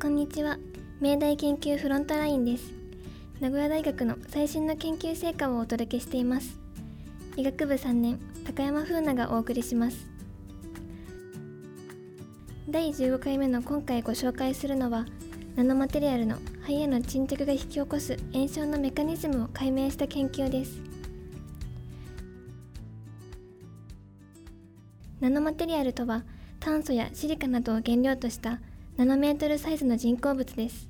こんにちは。明大研究フロントラインです。名古屋大学の最新の研究成果をお届けしています。医学部3年高山風奈がお送りします。第15回目の今回ご紹介するのはナノマテリアルの肺への沈着が引き起こす炎症のメカニズムを解明した研究です。ナノマテリアルとは炭素やシリカなどを原料としたナノメートルサイズの人工物です。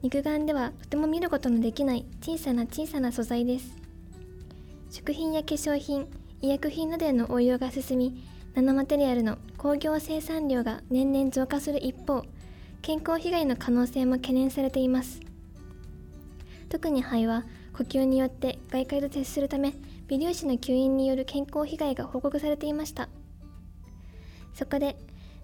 肉眼ではとても見ることのできない小さな小さな素材です。食品や化粧品医薬品などへの応用が進みナノマテリアルの工業生産量が年々増加する一方健康被害の可能性も懸念されています。特に肺は呼吸によって外界と接するため微粒子の吸引による健康被害が報告されていました。そこで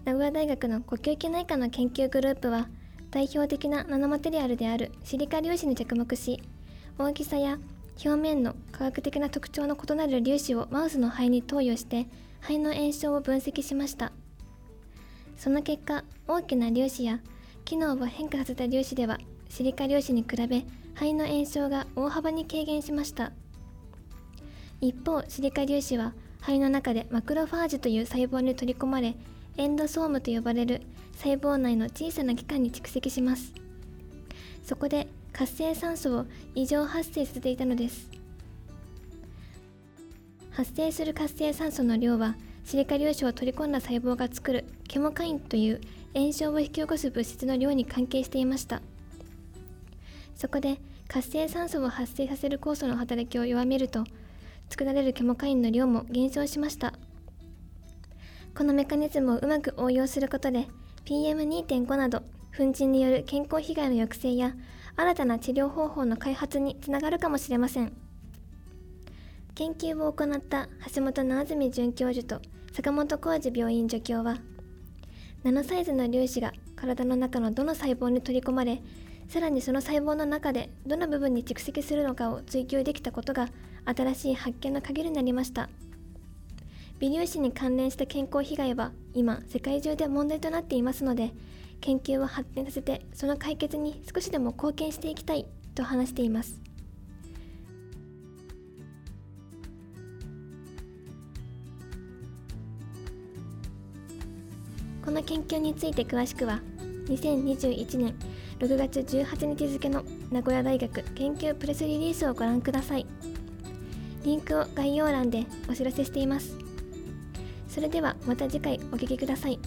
名古屋大学の呼吸器内科の研究グループは代表的なナノマテリアルであるシリカ粒子に着目し大きさや表面の科学的な特徴の異なる粒子をマウスの肺に投与して肺の炎症を分析しました。その結果大きな粒子や機能を変化させた粒子ではシリカ粒子に比べ肺の炎症が大幅に軽減しました。一方シリカ粒子は肺の中でマクロファージという細胞に取り込まれエンドソームと呼ばれる細胞内の小さな器官に蓄積します。そこで活性酸素を異常発生させていたのです。発生する活性酸素の量はシリカ粒子を取り込んだ細胞が作るケモカインという炎症を引き起こす物質の量に関係していました。そこで活性酸素を発生させる酵素の働きを弱めると作られるケモカインの量も減少しました。このメカニズムをうまく応用することで PM2.5 など粉塵による健康被害の抑制や新たな治療方法の開発につながるかもしれません。研究を行った橋本直純准教授と坂本浩二病院助教はナノサイズの粒子が体の中のどの細胞に取り込まれさらにその細胞の中でどの部分に蓄積するのかを追求できたことが新しい発見の鍵になりました。微粒子に関連した健康被害は今世界中で問題となっていますので研究を発展させてその解決に少しでも貢献していきたいと話しています。この研究について詳しくは2021年6月18日付の名古屋大学研究プレスリリースをご覧ください。リンクを概要欄でお知らせしています。それではまた次回お聴きください。